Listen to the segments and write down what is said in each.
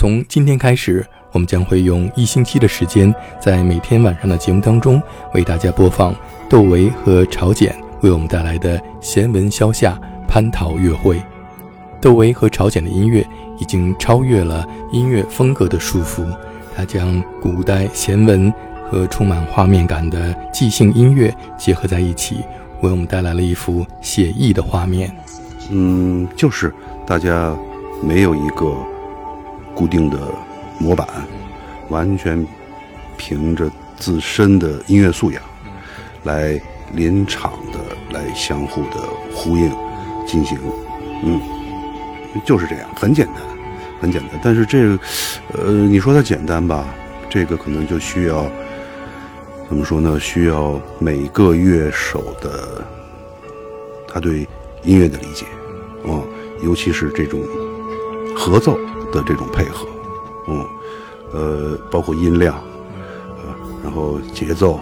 从今天开始，我们将会用一星期的时间，在每天晚上的节目当中，为大家播放窦唯和朝简为我们带来的闲文消夏蟠桃乐会。窦唯和朝简的音乐已经超越了音乐风格的束缚，他将古代闲文和充满画面感的即兴音乐结合在一起，为我们带来了一幅写意的画面。嗯，就是大家没有一个固定的模板，完全凭着自身的音乐素养来临场的来相互的呼应进行，嗯。就是这样，很简单，很简单。但是这个，呃，你说它简单吧？这个可能就需要怎么说呢？需要每个乐手的他对音乐的理解，嗯，尤其是这种合奏的这种配合，嗯，呃，包括音量，呃，然后节奏，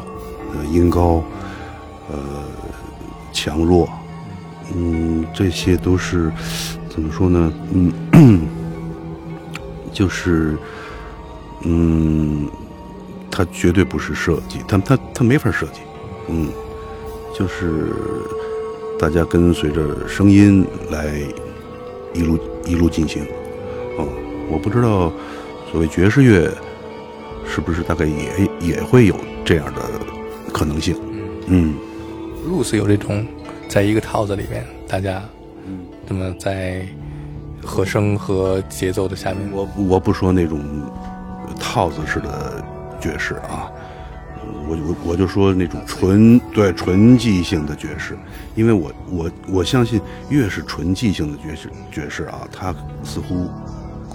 呃，音高，呃，强弱，嗯，这些都是。怎么说呢？嗯，就是，嗯，它绝对不是设计，它它它没法设计，嗯，就是大家跟随着声音来一路一路进行。哦，我不知道所谓爵士乐是不是大概也也会有这样的可能性。嗯，露丝有这种在一个套子里面，大家。那么在和声和节奏的下面，我我不说那种套子式的爵士啊，我我我就说那种纯对纯即兴的爵士，因为我我我相信越是纯即兴的爵士爵士啊，它似乎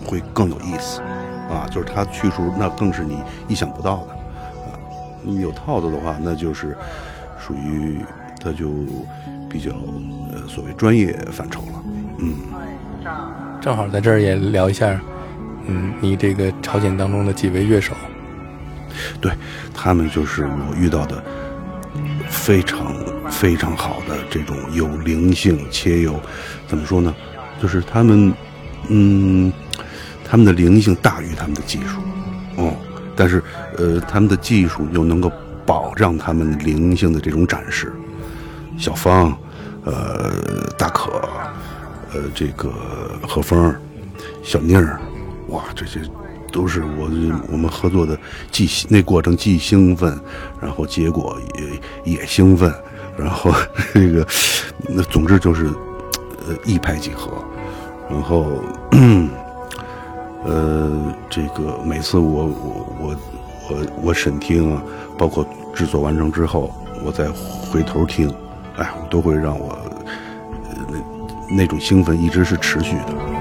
会更有意思啊，就是它去处那更是你意想不到的啊，你有套子的话，那就是属于它就。比较呃，所谓专业范畴了，嗯，正好在这儿也聊一下，嗯，你这个朝鲜当中的几位乐手，对他们就是我遇到的非常非常好的这种有灵性且有怎么说呢，就是他们嗯，他们的灵性大于他们的技术，哦，但是呃，他们的技术又能够保障他们灵性的这种展示。小芳，呃，大可，呃，这个何峰，小宁儿，哇，这些都是我我们合作的，既那过程既兴奋，然后结果也也兴奋，然后这个那总之就是呃一拍即合，然后嗯呃这个每次我我我我我审听，包括制作完成之后，我再回头听。哎，都会让我，那那种兴奋一直是持续的。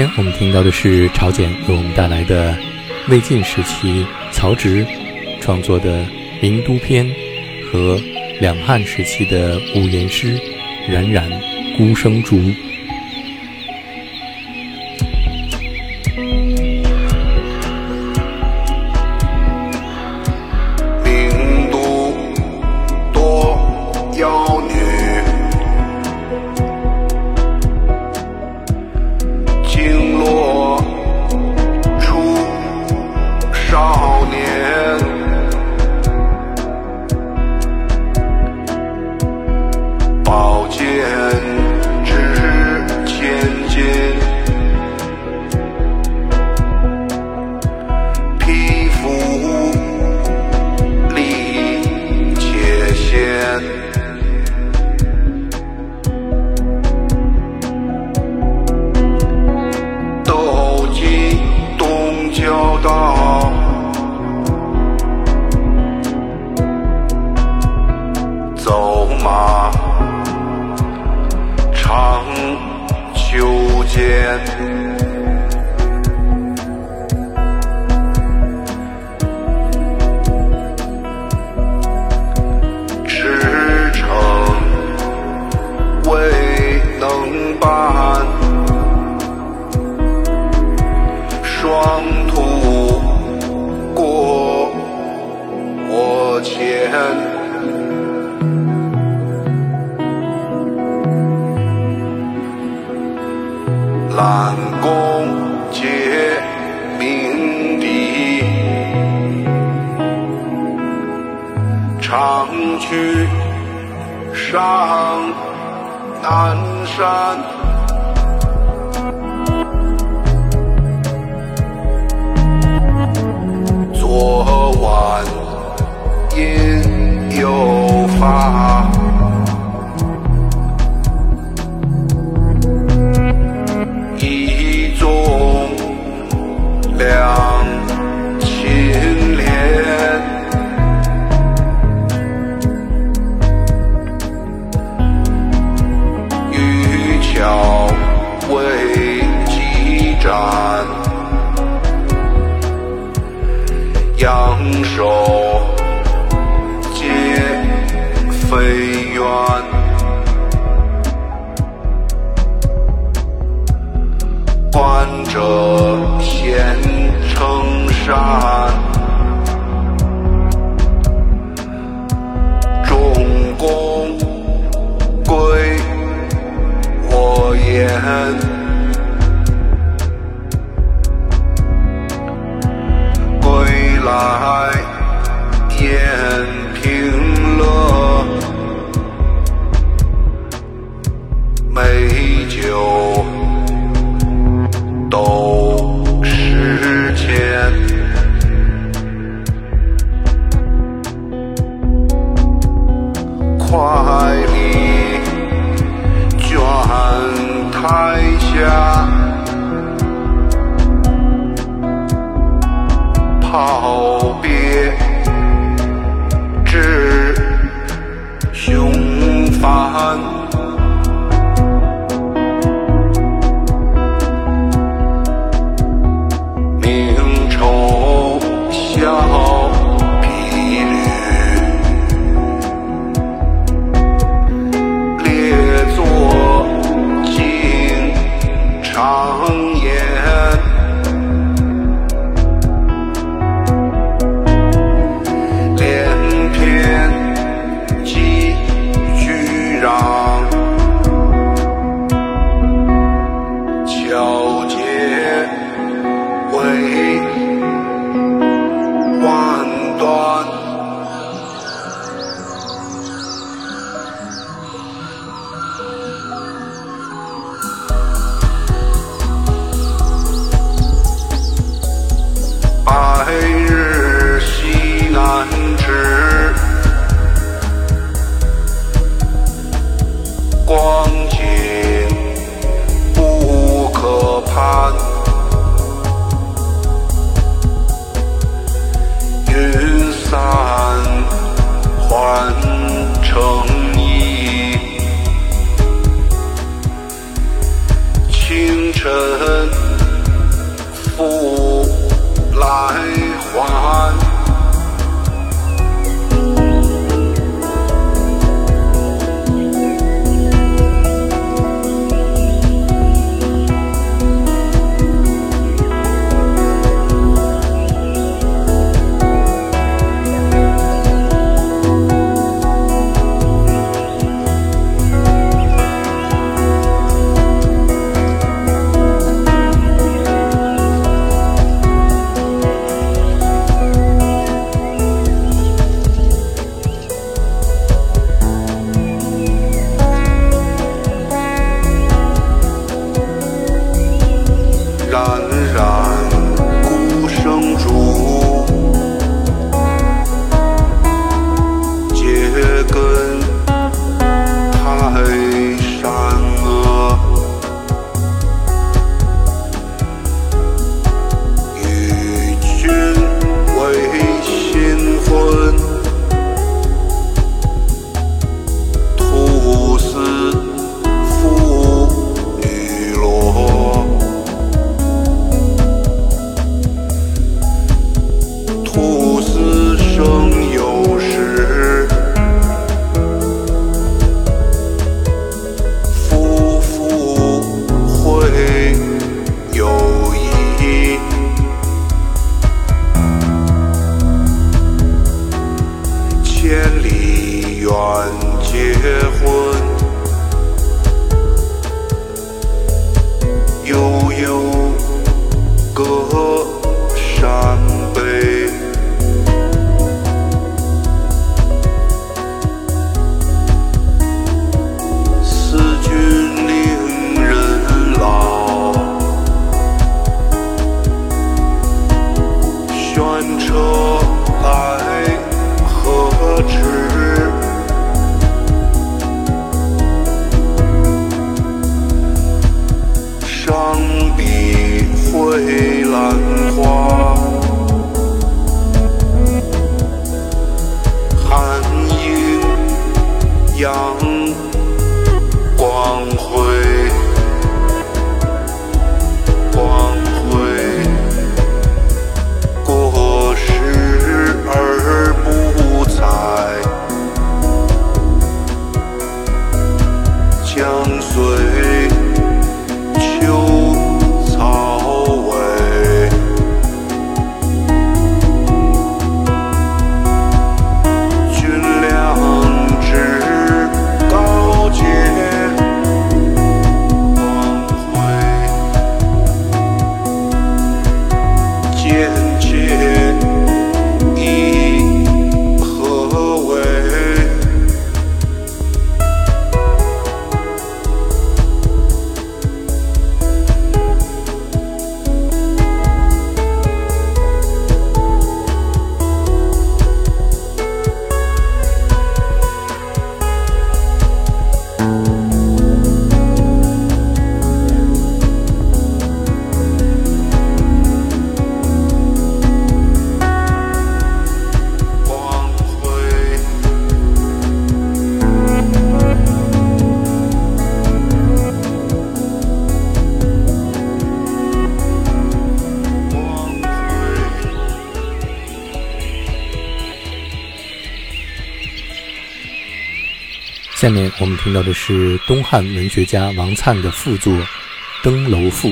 先，我们听到的是朝简为我们带来的魏晋时期曹植创作的《名都篇》和两汉时期的五言诗《冉冉孤生竹》。去上南山。昨晚因有发。飞远，患者。下面我们听到的是东汉文学家王粲的赋作《登楼赋》。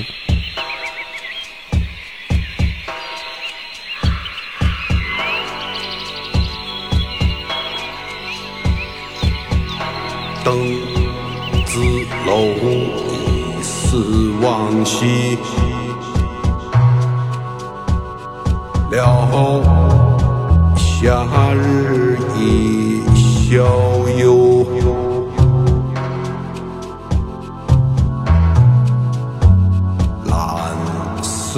登子楼以思往昔，聊夏日以逍遥。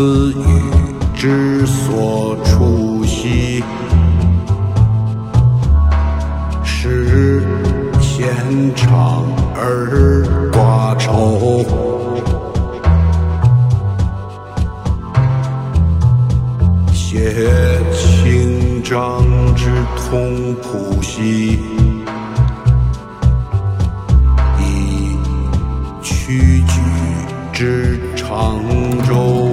子与之所处兮，是闲长而寡愁。写清章之通谱兮，以曲举之长洲。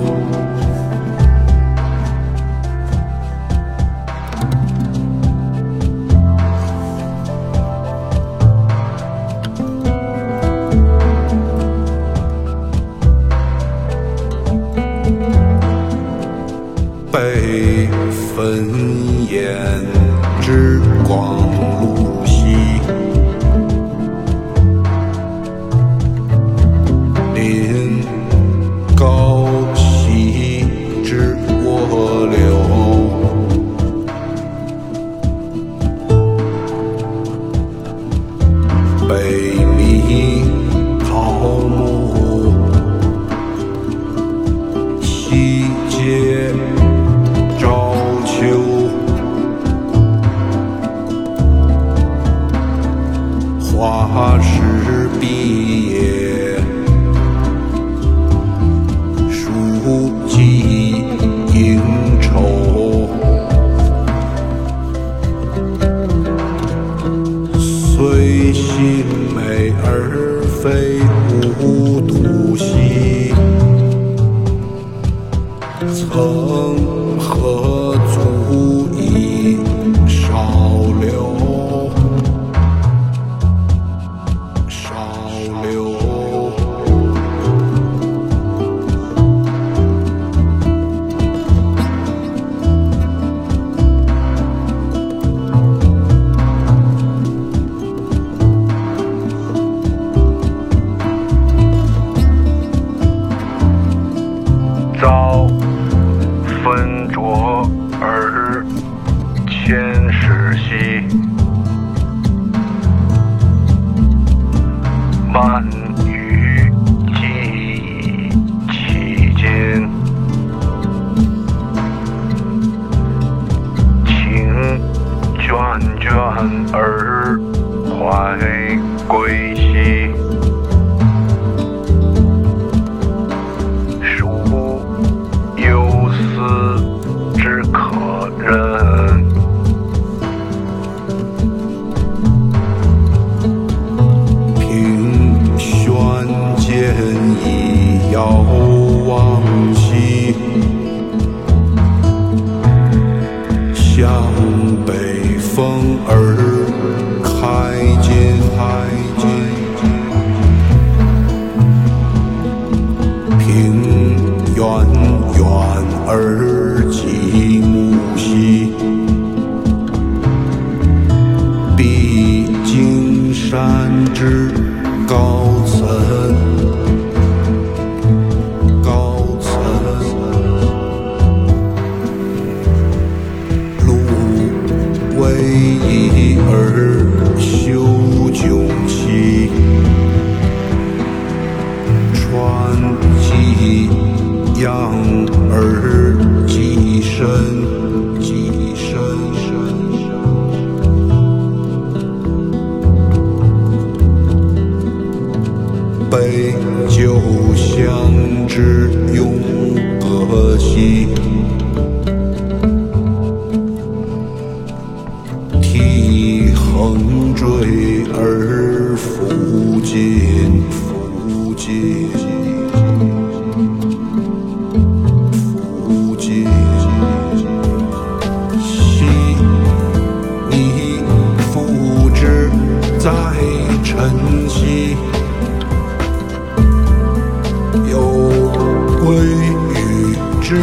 只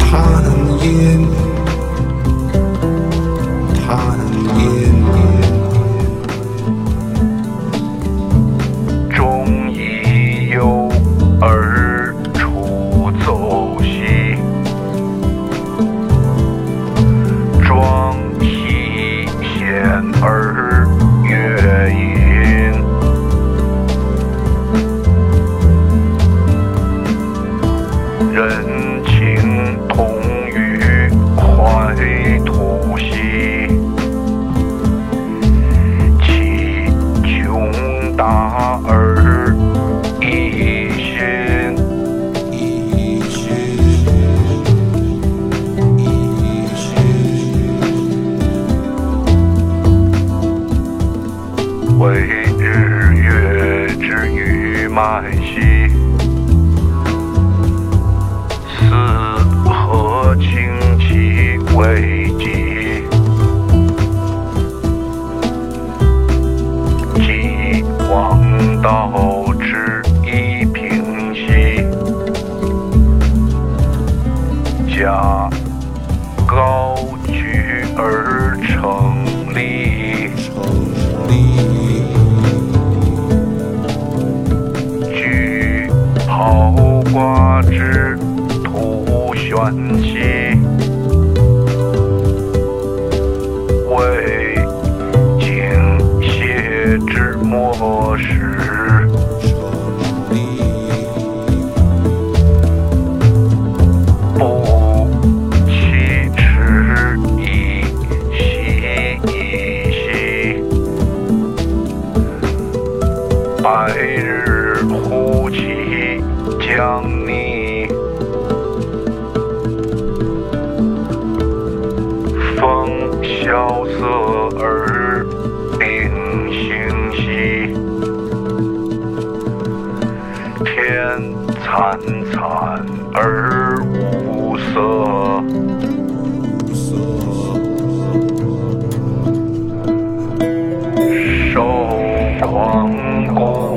怕难。demais. 请京写之模式嗯好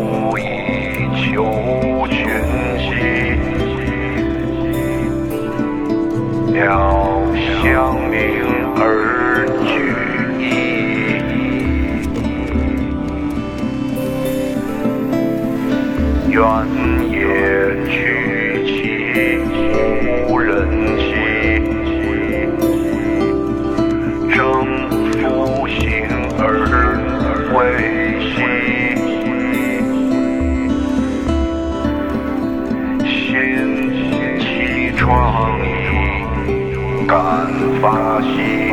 发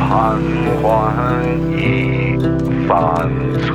盘桓已反侧，